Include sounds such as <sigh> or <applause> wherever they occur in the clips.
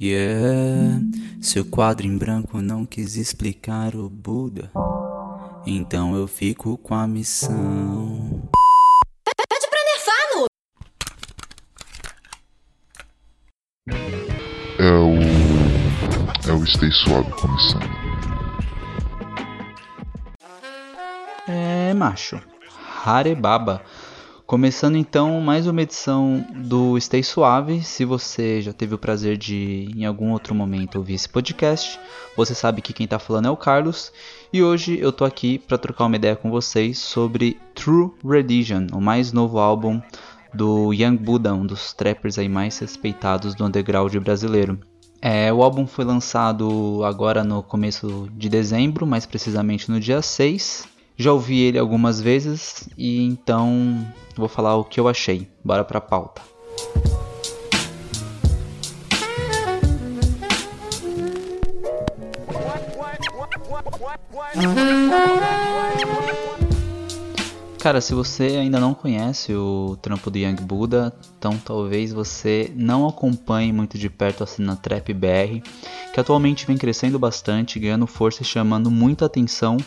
Yeah, seu quadro em branco não quis explicar o Buda, então eu fico com a missão. Pede pra nerfar, no. É o. É o Stay Suave começando. É, macho. Harebaba. Começando então mais uma edição do Stay Suave. Se você já teve o prazer de em algum outro momento ouvir esse podcast, você sabe que quem tá falando é o Carlos. E hoje eu tô aqui para trocar uma ideia com vocês sobre True Religion, o mais novo álbum do Young Buddha, um dos trappers aí mais respeitados do underground brasileiro. É, o álbum foi lançado agora no começo de dezembro, mais precisamente no dia 6. Já ouvi ele algumas vezes e então vou falar o que eu achei. Bora pra pauta. Cara, se você ainda não conhece o trampo do Young Buddha, então talvez você não acompanhe muito de perto a cena Trap BR, que atualmente vem crescendo bastante, ganhando força e chamando muita atenção,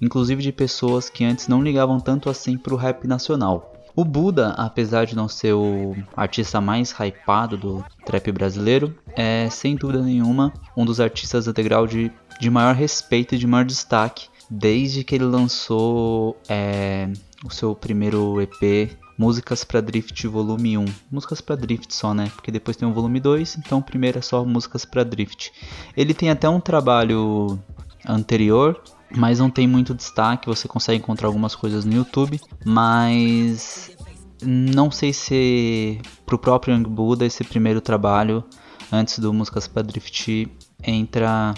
inclusive de pessoas que antes não ligavam tanto assim pro rap nacional. O Buda, apesar de não ser o artista mais hypado do trap brasileiro, é sem dúvida nenhuma um dos artistas underground de, de maior respeito e de maior destaque desde que ele lançou é, o seu primeiro EP Músicas para Drift Volume 1. Músicas para Drift só, né? Porque depois tem o volume 2, então o primeiro é só Músicas para Drift. Ele tem até um trabalho anterior, mas não tem muito destaque. Você consegue encontrar algumas coisas no YouTube, mas não sei se pro próprio Young Buddha esse primeiro trabalho antes do Músicas para Drift entra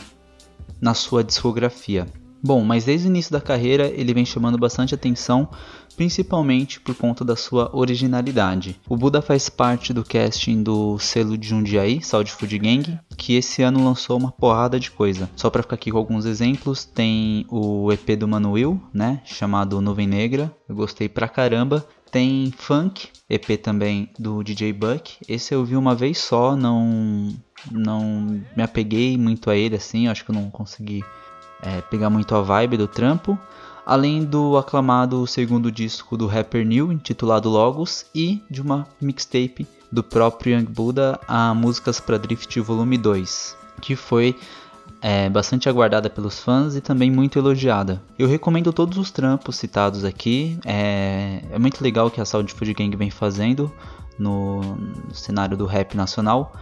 na sua discografia. Bom, mas desde o início da carreira ele vem chamando bastante atenção, principalmente por conta da sua originalidade. O Buda faz parte do casting do selo de Jundiaí, Saúde Food Gang, que esse ano lançou uma porrada de coisa. Só para ficar aqui com alguns exemplos, tem o EP do Manuel, né, chamado Nuvem Negra, eu gostei pra caramba. Tem Funk, EP também do DJ Buck. Esse eu vi uma vez só, não não me apeguei muito a ele assim, acho que eu não consegui é, pegar muito a vibe do trampo, além do aclamado segundo disco do rapper New, intitulado Logos, e de uma mixtape do próprio Young Buddha, a Músicas para Drift Volume 2, que foi é, bastante aguardada pelos fãs e também muito elogiada. Eu recomendo todos os trampos citados aqui, é, é muito legal o que a Saúde Food Gang vem fazendo no, no cenário do rap nacional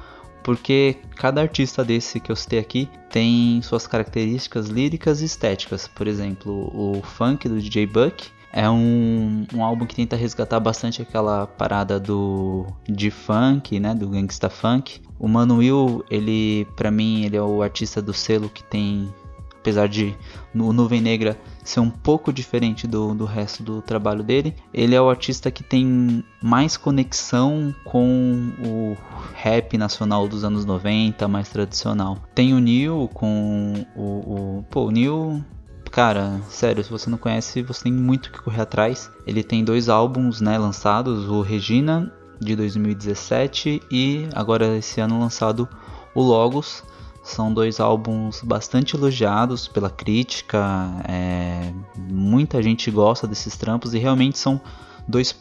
porque cada artista desse que eu citei aqui tem suas características líricas e estéticas. Por exemplo, o funk do DJ Buck é um, um álbum que tenta resgatar bastante aquela parada do de funk, né, do gangsta funk. O Manuel, ele para mim, ele é o artista do selo que tem apesar de no Nuvem Negra ser um pouco diferente do, do resto do trabalho dele, ele é o artista que tem mais conexão com o rap nacional dos anos 90, mais tradicional. Tem o Neil com o. o pô, o Neil cara, sério, se você não conhece, você tem muito que correr atrás. Ele tem dois álbuns, né, lançados, o Regina de 2017 e agora esse ano lançado o Logos. São dois álbuns bastante elogiados pela crítica, é, muita gente gosta desses trampos e realmente são dois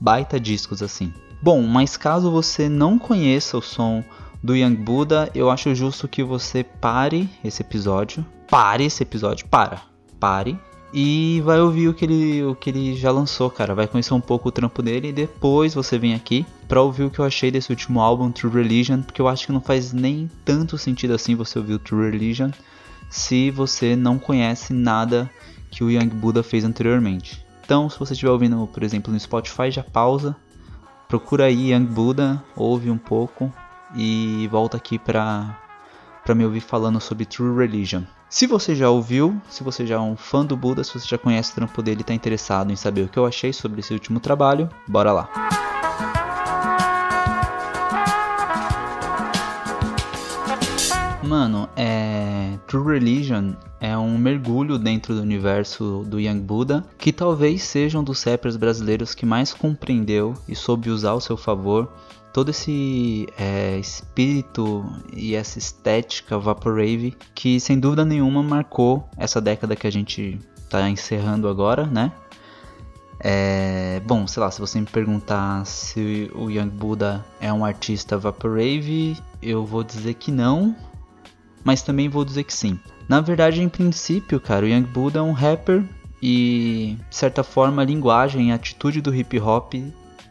baita discos assim. Bom, mas caso você não conheça o som do Young Buddha, eu acho justo que você pare esse episódio. Pare esse episódio, para. Pare e vai ouvir o que ele, o que ele já lançou, cara. Vai conhecer um pouco o trampo dele e depois você vem aqui para ouvir o que eu achei desse último álbum, True Religion, porque eu acho que não faz nem tanto sentido assim você ouvir o True Religion se você não conhece nada que o Young Buddha fez anteriormente. Então, se você estiver ouvindo, por exemplo, no Spotify, já pausa, procura aí Young Buddha, ouve um pouco e volta aqui para para me ouvir falando sobre True Religion. Se você já ouviu, se você já é um fã do Buda, se você já conhece o trampo dele e está interessado em saber o que eu achei sobre esse último trabalho, bora lá. Mano, é... True Religion é um mergulho dentro do universo do Young Buddha, que talvez seja um dos rappers brasileiros que mais compreendeu e soube usar ao seu favor todo esse é, espírito e essa estética Vaporwave que sem dúvida nenhuma marcou essa década que a gente está encerrando agora, né? É, bom, sei lá, se você me perguntar se o Young Buddha é um artista Vaporwave, eu vou dizer que não, mas também vou dizer que sim. Na verdade, em princípio, cara, o Young Buddha é um rapper e, de certa forma, a linguagem e a atitude do hip hop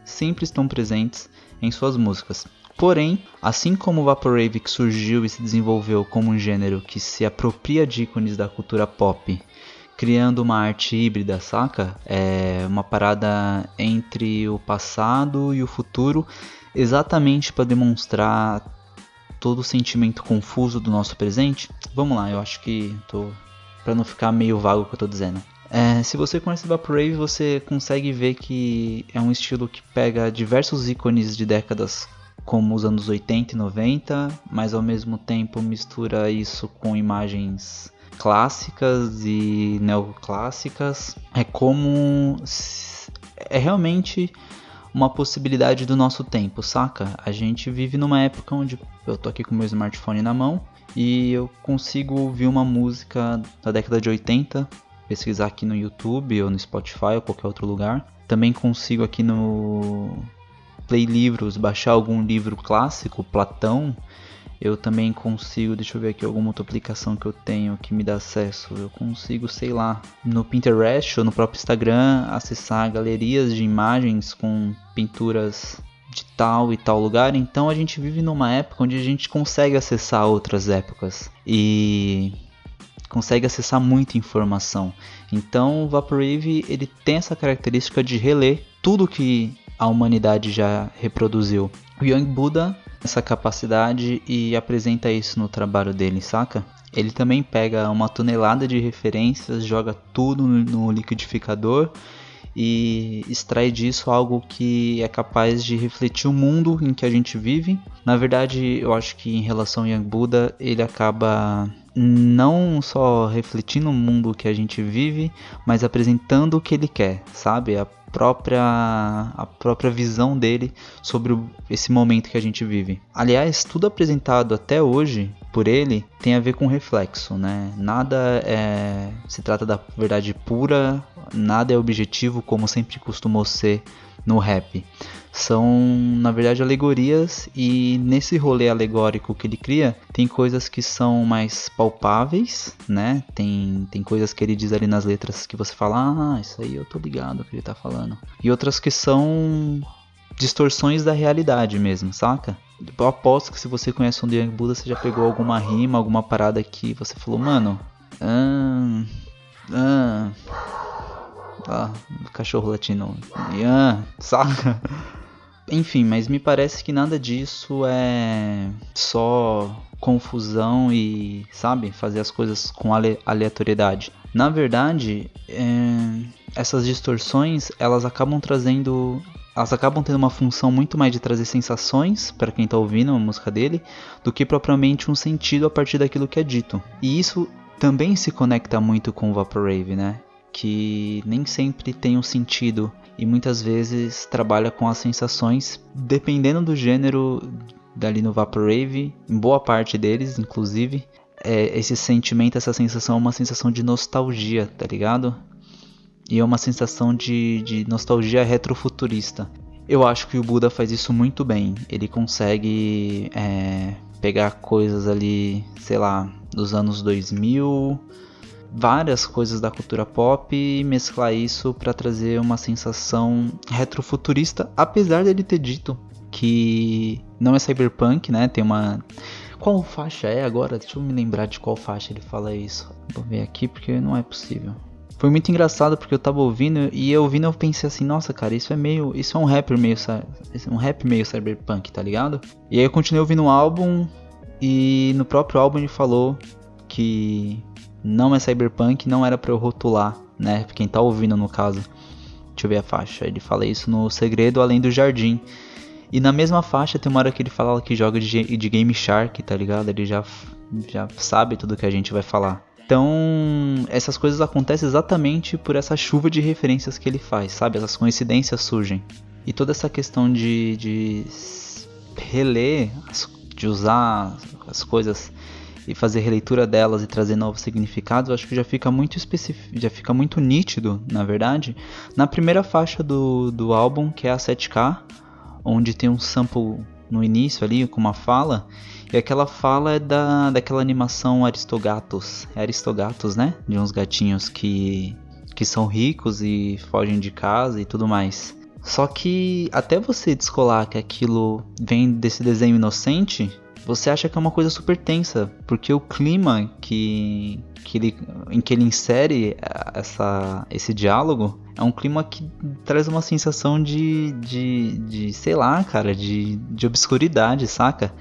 sempre estão presentes em suas músicas. Porém, assim como o Vaporwave que surgiu e se desenvolveu como um gênero que se apropria de ícones da cultura pop criando uma arte híbrida, saca? É uma parada entre o passado e o futuro, exatamente para demonstrar todo o sentimento confuso do nosso presente. Vamos lá, eu acho que tô para não ficar meio vago o que eu tô dizendo. É, se você conhece Vaporwave, você consegue ver que é um estilo que pega diversos ícones de décadas como os anos 80 e 90, mas ao mesmo tempo mistura isso com imagens clássicas e neoclássicas. É como é realmente uma possibilidade do nosso tempo, saca? A gente vive numa época onde eu tô aqui com meu smartphone na mão e eu consigo ouvir uma música da década de 80, pesquisar aqui no YouTube ou no Spotify ou qualquer outro lugar. Também consigo aqui no Play Livros baixar algum livro clássico, Platão, eu também consigo, deixa eu ver aqui alguma outra aplicação que eu tenho que me dá acesso. Eu consigo, sei lá, no Pinterest ou no próprio Instagram acessar galerias de imagens com pinturas de tal e tal lugar. Então a gente vive numa época onde a gente consegue acessar outras épocas e consegue acessar muita informação. Então o Vaporwave ele tem essa característica de reler tudo que a humanidade já reproduziu. O Young Buddha essa capacidade e apresenta isso no trabalho dele, saca? Ele também pega uma tonelada de referências, joga tudo no liquidificador e extrai disso algo que é capaz de refletir o mundo em que a gente vive. Na verdade, eu acho que em relação ao Young Buddha, ele acaba não só refletindo o mundo que a gente vive, mas apresentando o que ele quer, sabe? A própria a própria visão dele sobre o, esse momento que a gente vive. Aliás, tudo apresentado até hoje por ele tem a ver com reflexo, né? Nada é, se trata da verdade pura, nada é objetivo como sempre costumou ser no rap. São, na verdade, alegorias e nesse rolê alegórico que ele cria, tem coisas que são mais palpáveis, né? Tem, tem coisas que ele diz ali nas letras que você fala, ah, isso aí eu tô ligado que ele tá falando. E outras que são distorções da realidade mesmo, saca? Eu aposto que se você conhece um Young Buddha, você já pegou alguma rima, alguma parada que você falou, mano. Ah, ah, ah, cachorro latino. Ah, saca? Enfim, mas me parece que nada disso é só confusão e, sabe, fazer as coisas com aleatoriedade. Na verdade, é, essas distorções elas acabam trazendo elas acabam tendo uma função muito mais de trazer sensações para quem está ouvindo a música dele do que propriamente um sentido a partir daquilo que é dito. E isso também se conecta muito com o Vaporwave, né? Que nem sempre tem um sentido e muitas vezes trabalha com as sensações, dependendo do gênero dali no Vaporwave, em boa parte deles, inclusive, é, esse sentimento, essa sensação é uma sensação de nostalgia, tá ligado? E é uma sensação de, de nostalgia retrofuturista. Eu acho que o Buda faz isso muito bem. Ele consegue é, pegar coisas ali, sei lá, dos anos 2000, várias coisas da cultura pop e mesclar isso para trazer uma sensação retrofuturista, apesar dele ter dito que não é cyberpunk, né? Tem uma qual faixa é agora? Deixa eu me lembrar de qual faixa ele fala isso. Vou ver aqui porque não é possível. Foi muito engraçado porque eu tava ouvindo e eu ouvindo eu pensei assim, nossa cara, isso é meio, isso é um rapper meio, um rap meio cyberpunk, tá ligado? E aí eu continuei ouvindo o álbum e no próprio álbum ele falou que não é cyberpunk, não era para eu rotular, né? Quem tá ouvindo no caso. Deixa eu ver a faixa. Ele fala isso no Segredo Além do Jardim. E na mesma faixa tem uma hora que ele fala que joga de, de Game Shark, tá ligado? Ele já, já sabe tudo que a gente vai falar. Então, essas coisas acontecem exatamente por essa chuva de referências que ele faz, sabe? Essas coincidências surgem. E toda essa questão de, de reler, de usar as coisas e fazer releitura delas e trazer novos significados, eu acho que já fica muito específico, já fica muito nítido, na verdade, na primeira faixa do, do álbum, que é a 7K, onde tem um sample no início ali com uma fala, e aquela fala é da, daquela animação Aristogatos, é Aristogatos, né? De uns gatinhos que, que são ricos e fogem de casa e tudo mais. Só que até você descolar que aquilo vem desse desenho inocente, você acha que é uma coisa super tensa, porque o clima que, que ele, em que ele insere eh, essa, esse diálogo é um clima que traz uma sensação de, de, de sei lá, cara, de, de obscuridade, saca?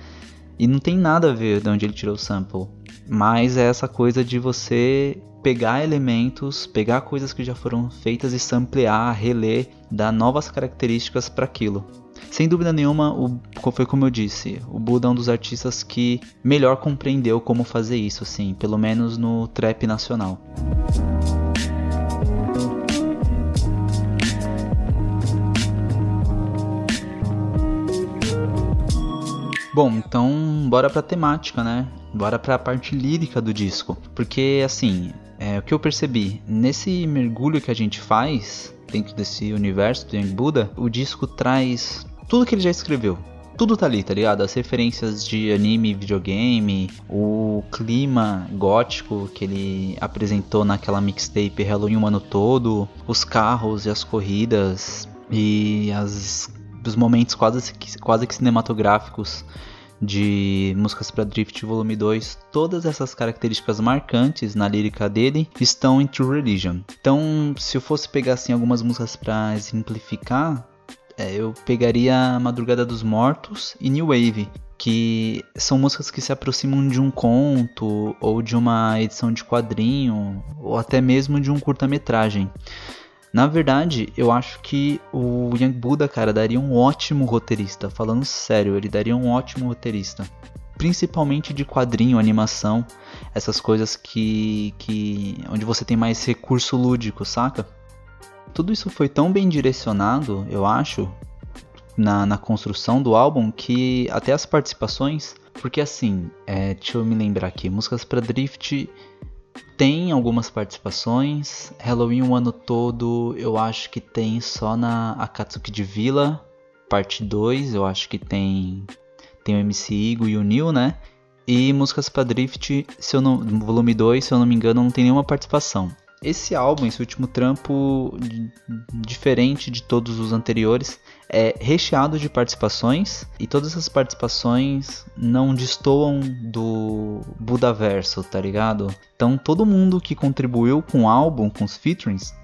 E não tem nada a ver de onde ele tirou o sample. Mas é essa coisa de você pegar elementos, pegar coisas que já foram feitas e samplear, reler, dar novas características para aquilo. Sem dúvida nenhuma, o, foi como eu disse, o Buda é um dos artistas que melhor compreendeu como fazer isso, assim, pelo menos no trap nacional. Bom, então bora pra temática, né? Bora pra parte lírica do disco. Porque, assim, é, o que eu percebi, nesse mergulho que a gente faz dentro desse universo do Young Buda, o disco traz tudo que ele já escreveu. Tudo tá ali, tá ligado? As referências de anime, videogame, o clima gótico que ele apresentou naquela mixtape Halloween o ano todo, os carros e as corridas e as, os momentos quase, quase que cinematográficos de Músicas para Drift Volume 2, todas essas características marcantes na lírica dele estão em True Religion. Então, se eu fosse pegar assim algumas músicas para exemplificar, é, eu pegaria Madrugada dos Mortos e New Wave, que são músicas que se aproximam de um conto ou de uma edição de quadrinho ou até mesmo de um curta-metragem. Na verdade, eu acho que o Young Buddha, cara, daria um ótimo roteirista. Falando sério, ele daria um ótimo roteirista. Principalmente de quadrinho, animação, essas coisas que, que. onde você tem mais recurso lúdico, saca? Tudo isso foi tão bem direcionado, eu acho, na, na construção do álbum, que até as participações. Porque assim, é, deixa eu me lembrar aqui, Músicas para Drift tem algumas participações. Halloween o ano todo eu acho que tem só na Akatsuki de Vila, parte 2, eu acho que tem tem o MC Igo e o Neil, né? E Músicas para Drift, se eu não, volume 2, se eu não me engano, não tem nenhuma participação. Esse álbum, esse último trampo, diferente de todos os anteriores, é recheado de participações e todas essas participações não destoam do Budaverso, tá ligado? Então todo mundo que contribuiu com o álbum, com os featurings,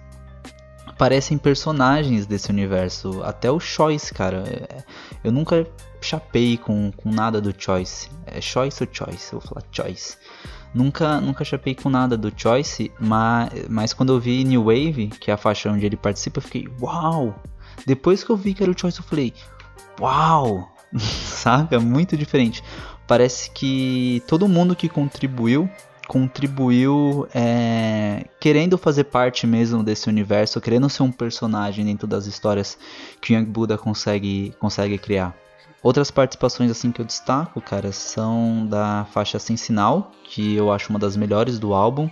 parecem personagens desse universo. Até o Choice, cara. É, eu nunca chapei com, com nada do Choice. É Choice ou Choice? Eu vou falar Choice. Nunca, nunca chapei com nada do Choice, mas, mas quando eu vi New Wave, que é a faixa onde ele participa, eu fiquei, uau! Depois que eu vi que era o Choice, eu falei, uau! <laughs> Saca? Muito diferente. Parece que todo mundo que contribuiu, contribuiu é, querendo fazer parte mesmo desse universo, querendo ser um personagem dentro das histórias que o Young Buddha consegue, consegue criar. Outras participações assim que eu destaco, cara, são da faixa Sem Sinal, que eu acho uma das melhores do álbum.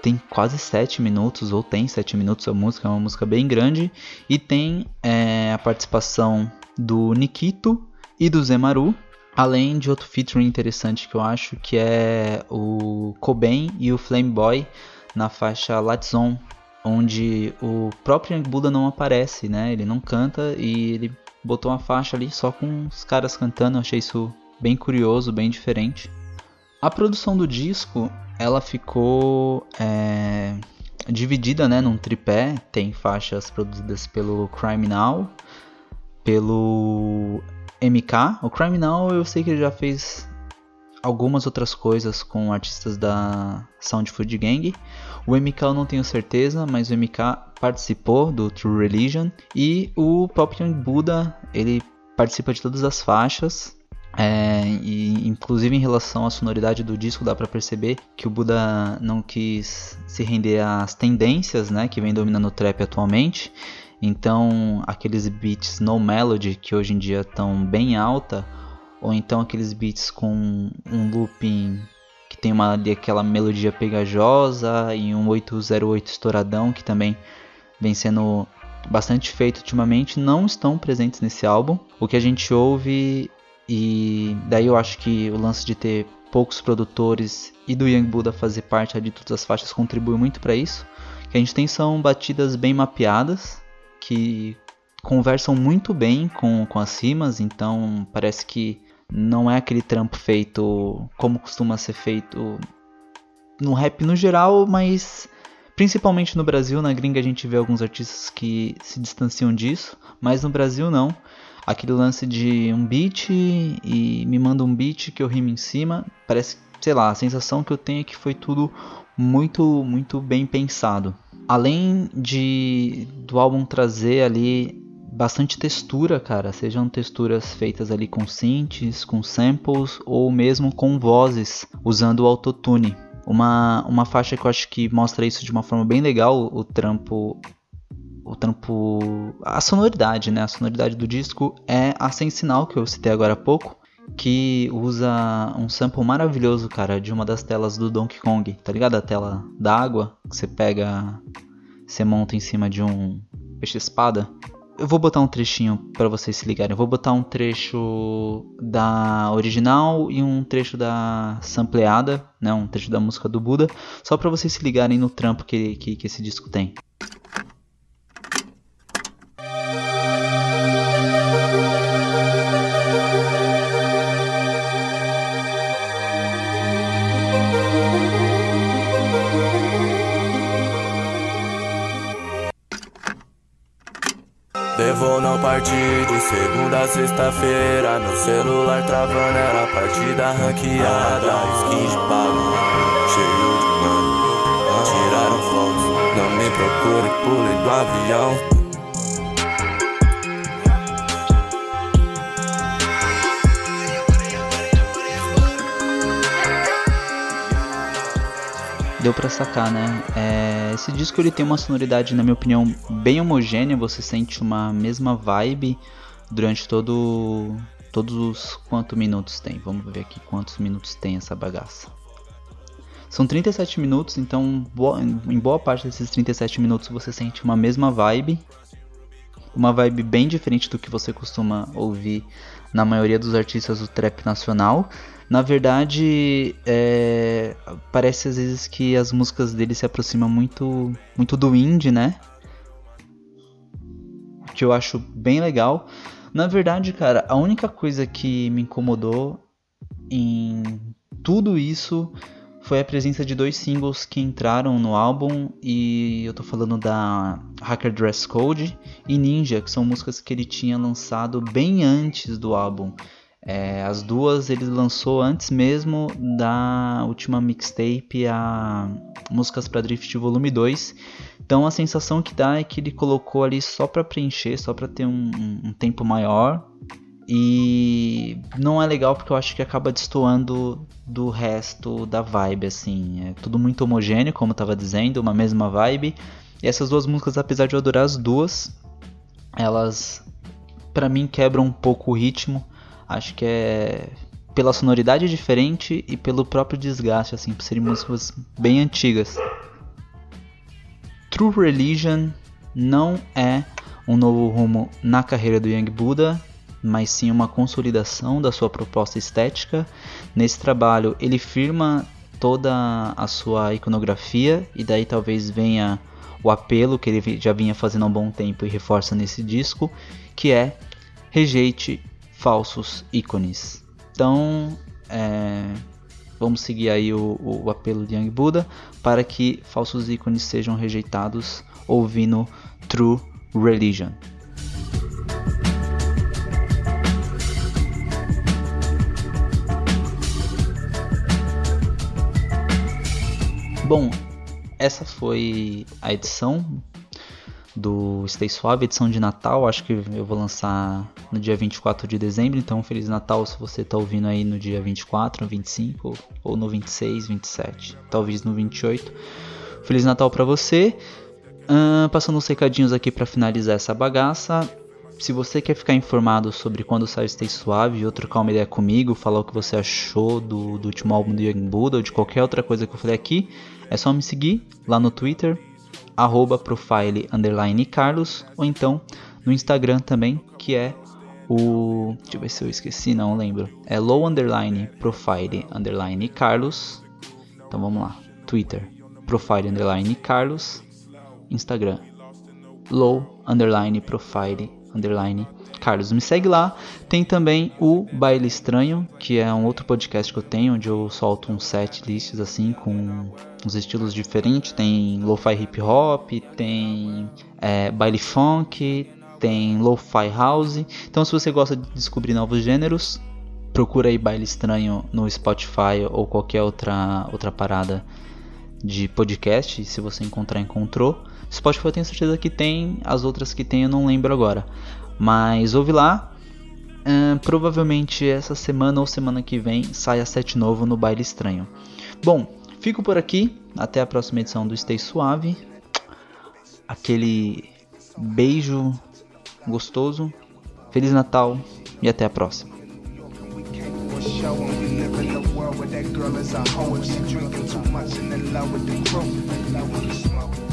Tem quase 7 minutos, ou tem 7 minutos a música, é uma música bem grande. E tem é, a participação do Nikito e do Zemaru, além de outro featuring interessante que eu acho, que é o Cobain e o Flame Boy na faixa Latzon, onde o próprio Young Buddha não aparece, né? Ele não canta e ele botou uma faixa ali só com os caras cantando, eu achei isso bem curioso, bem diferente. A produção do disco, ela ficou é, dividida né, num tripé, tem faixas produzidas pelo Criminal, pelo MK. O Criminal eu sei que ele já fez algumas outras coisas com artistas da Sound Food Gang. O MK eu não tenho certeza, mas o MK participou do True Religion e o Pop Young Buddha ele participa de todas as faixas. É, e inclusive em relação à sonoridade do disco dá para perceber que o Buda não quis se render às tendências né, que vem dominando o trap atualmente Então, aqueles beats no melody que hoje em dia estão bem alta, ou então aqueles beats com um looping que tem uma aquela melodia pegajosa e um 808 estouradão que também vem sendo bastante feito ultimamente, não estão presentes nesse álbum. O que a gente ouve e daí eu acho que o lance de ter poucos produtores e do Young Buddha fazer parte de todas as faixas contribui muito para isso. O que a gente tem são batidas bem mapeadas, que conversam muito bem com, com as rimas, então parece que não é aquele trampo feito como costuma ser feito no rap no geral, mas principalmente no Brasil, na gringa a gente vê alguns artistas que se distanciam disso, mas no Brasil não. Aquele lance de um beat e me manda um beat que eu rimo em cima, parece, sei lá, a sensação que eu tenho é que foi tudo muito, muito bem pensado. Além de do álbum trazer ali bastante textura, cara, sejam texturas feitas ali com synths, com samples ou mesmo com vozes, usando o autotune. Uma, uma faixa que eu acho que mostra isso de uma forma bem legal, o trampo o trampo a sonoridade, né? A sonoridade do disco é a Sem Sinal que eu citei agora há pouco, que usa um sample maravilhoso, cara, de uma das telas do Donkey Kong, tá ligado? A tela da água que você pega, você monta em cima de um peixe espada. Eu vou botar um trechinho para vocês se ligarem. Eu vou botar um trecho da original e um trecho da sampleada, né? Um trecho da música do Buda, só para vocês se ligarem no trampo que, que, que esse disco tem. Sexta-feira No celular travando era partida ranqueada Skin de pago, cheio de mano Tiraram fotos, não me procure, pule do avião deu para sacar, né? É, esse disco ele tem uma sonoridade, na minha opinião, bem homogênea. Você sente uma mesma vibe durante todo todos os quantos minutos tem. Vamos ver aqui quantos minutos tem essa bagaça. São 37 minutos, então em boa parte desses 37 minutos você sente uma mesma vibe. Uma vibe bem diferente do que você costuma ouvir na maioria dos artistas do trap nacional. Na verdade, é, parece às vezes que as músicas dele se aproximam muito, muito do indie, né? Que eu acho bem legal. Na verdade, cara, a única coisa que me incomodou em tudo isso foi a presença de dois singles que entraram no álbum e eu tô falando da Hacker Dress Code e Ninja, que são músicas que ele tinha lançado bem antes do álbum. É, as duas ele lançou antes mesmo da última mixtape, a Músicas para Drift Volume 2. Então a sensação que dá é que ele colocou ali só para preencher, só para ter um, um, tempo maior. E não é legal porque eu acho que acaba destoando do resto da vibe, assim. É tudo muito homogêneo, como eu tava dizendo, uma mesma vibe. E essas duas músicas, apesar de eu adorar as duas, elas para mim quebram um pouco o ritmo Acho que é pela sonoridade diferente e pelo próprio desgaste, assim, por serem músicas bem antigas. True Religion não é um novo rumo na carreira do Young Buddha, mas sim uma consolidação da sua proposta estética. Nesse trabalho, ele firma toda a sua iconografia e daí talvez venha o apelo que ele já vinha fazendo há um bom tempo e reforça nesse disco, que é rejeite falsos ícones. Então, é, vamos seguir aí o, o, apelo de Young Buddha para que falsos ícones sejam rejeitados ouvindo True Religion. Bom, essa foi a edição do Stay Suave, edição de Natal. Acho que eu vou lançar no dia 24 de dezembro. Então, Feliz Natal se você está ouvindo aí no dia 24, 25 ou no 26, 27, talvez no 28. Feliz Natal para você. Uh, passando os recadinhos aqui para finalizar essa bagaça. Se você quer ficar informado sobre quando sai Stay Suave ou trocar uma ideia comigo, falar o que você achou do, do último álbum do Young Buddha ou de qualquer outra coisa que eu falei aqui, é só me seguir lá no Twitter, arroba profile underline Carlos, ou então no Instagram também, que é o. Deixa eu ver se eu esqueci, não lembro. É low underline profile underline Carlos. Então vamos lá. Twitter, profile underline Carlos. Instagram, low underline profile underline Carlos. Me segue lá. Tem também o Baile Estranho, que é um outro podcast que eu tenho, onde eu solto uns set lists assim com uns estilos diferentes. Tem lo-fi hip hop, tem é, baile funk, tem lo-fi house. Então, se você gosta de descobrir novos gêneros, procura aí Baile Estranho no Spotify ou qualquer outra outra parada de podcast. Se você encontrar, encontrou. Spotify eu tenho certeza que tem, as outras que tem eu não lembro agora. Mas ouve lá. Provavelmente essa semana ou semana que vem sai a set novo no Baile Estranho. Bom, fico por aqui. Até a próxima edição do Stay Suave. Aquele beijo gostoso. Feliz Natal e até a próxima. girl a hoe if she drinking too much and in love with the crew.